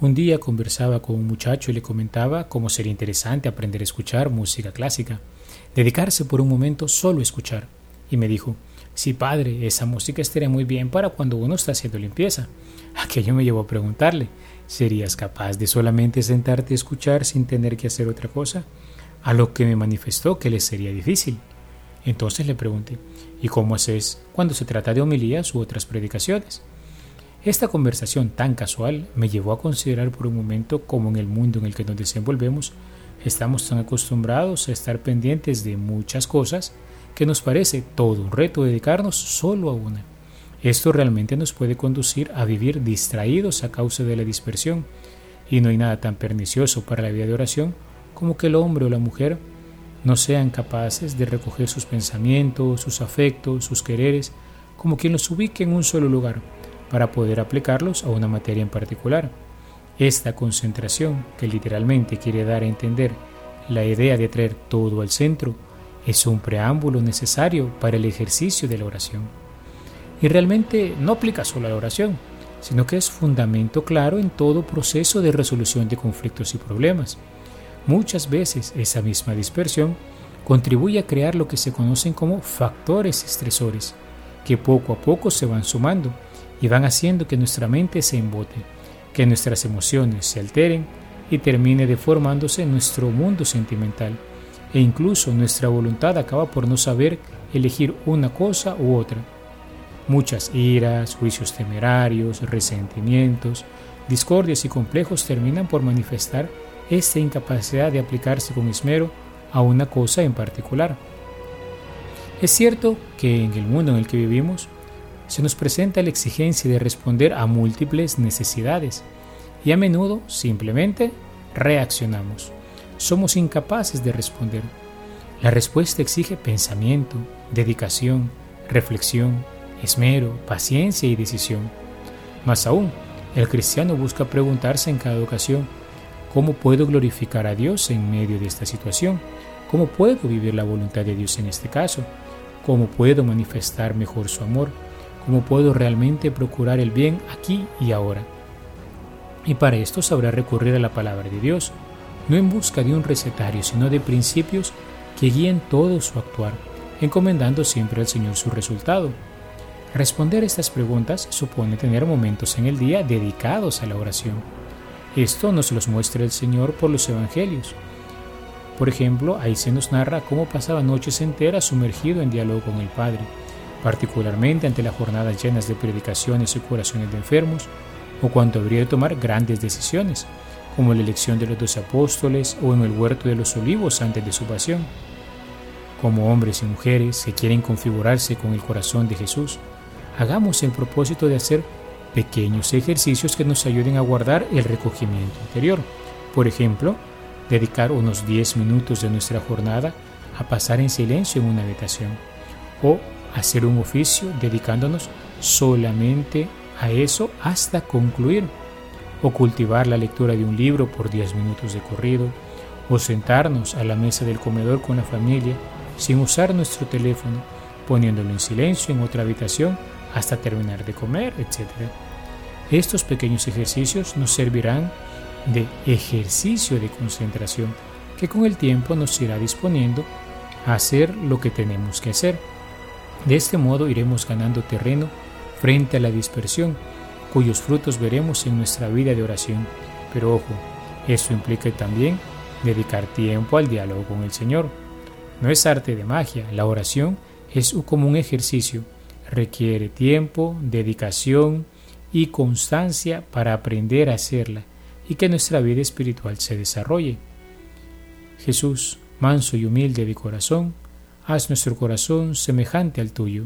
Un día conversaba con un muchacho y le comentaba cómo sería interesante aprender a escuchar música clásica, dedicarse por un momento solo a escuchar. Y me dijo, sí padre, esa música estaría muy bien para cuando uno está haciendo limpieza. Aquello me llevó a preguntarle, ¿serías capaz de solamente sentarte a escuchar sin tener que hacer otra cosa? A lo que me manifestó que le sería difícil. Entonces le pregunté, ¿y cómo haces cuando se trata de homilías u otras predicaciones? Esta conversación tan casual me llevó a considerar por un momento cómo en el mundo en el que nos desenvolvemos estamos tan acostumbrados a estar pendientes de muchas cosas que nos parece todo un reto dedicarnos solo a una. Esto realmente nos puede conducir a vivir distraídos a causa de la dispersión, y no hay nada tan pernicioso para la vida de oración como que el hombre o la mujer no sean capaces de recoger sus pensamientos, sus afectos, sus quereres, como quien los ubique en un solo lugar, para poder aplicarlos a una materia en particular. Esta concentración, que literalmente quiere dar a entender la idea de traer todo al centro, es un preámbulo necesario para el ejercicio de la oración. Y realmente no aplica solo a la oración, sino que es fundamento claro en todo proceso de resolución de conflictos y problemas. Muchas veces esa misma dispersión contribuye a crear lo que se conocen como factores estresores, que poco a poco se van sumando y van haciendo que nuestra mente se embote, que nuestras emociones se alteren y termine deformándose nuestro mundo sentimental, e incluso nuestra voluntad acaba por no saber elegir una cosa u otra. Muchas iras, juicios temerarios, resentimientos, discordias y complejos terminan por manifestar esta incapacidad de aplicarse con esmero a una cosa en particular. Es cierto que en el mundo en el que vivimos se nos presenta la exigencia de responder a múltiples necesidades y a menudo simplemente reaccionamos. Somos incapaces de responder. La respuesta exige pensamiento, dedicación, reflexión, esmero, paciencia y decisión. Más aún, el cristiano busca preguntarse en cada ocasión, ¿cómo puedo glorificar a Dios en medio de esta situación? ¿Cómo puedo vivir la voluntad de Dios en este caso? ¿Cómo puedo manifestar mejor su amor? Cómo puedo realmente procurar el bien aquí y ahora. Y para esto sabrá recurrir a la palabra de Dios, no en busca de un recetario, sino de principios que guíen todo su actuar, encomendando siempre al Señor su resultado. Responder estas preguntas supone tener momentos en el día dedicados a la oración. Esto nos los muestra el Señor por los Evangelios. Por ejemplo, ahí se nos narra cómo pasaba noches enteras sumergido en diálogo con el Padre, particularmente ante las jornadas llenas de predicaciones y curaciones de enfermos, o cuando habría de tomar grandes decisiones, como la elección de los dos apóstoles o en el huerto de los olivos antes de su pasión. Como hombres y mujeres que quieren configurarse con el corazón de Jesús, hagamos el propósito de hacer pequeños ejercicios que nos ayuden a guardar el recogimiento interior. Por ejemplo, dedicar unos 10 minutos de nuestra jornada a pasar en silencio en una habitación o hacer un oficio dedicándonos solamente a eso hasta concluir, o cultivar la lectura de un libro por 10 minutos de corrido, o sentarnos a la mesa del comedor con la familia sin usar nuestro teléfono, poniéndolo en silencio en otra habitación hasta terminar de comer, etc. Estos pequeños ejercicios nos servirán de ejercicio de concentración que con el tiempo nos irá disponiendo a hacer lo que tenemos que hacer de este modo iremos ganando terreno frente a la dispersión, cuyos frutos veremos en nuestra vida de oración. Pero ojo, eso implica también dedicar tiempo al diálogo con el Señor. No es arte de magia, la oración es como un ejercicio, requiere tiempo, dedicación y constancia para aprender a hacerla y que nuestra vida espiritual se desarrolle. Jesús, manso y humilde de corazón, haz nuestro corazón semejante al tuyo.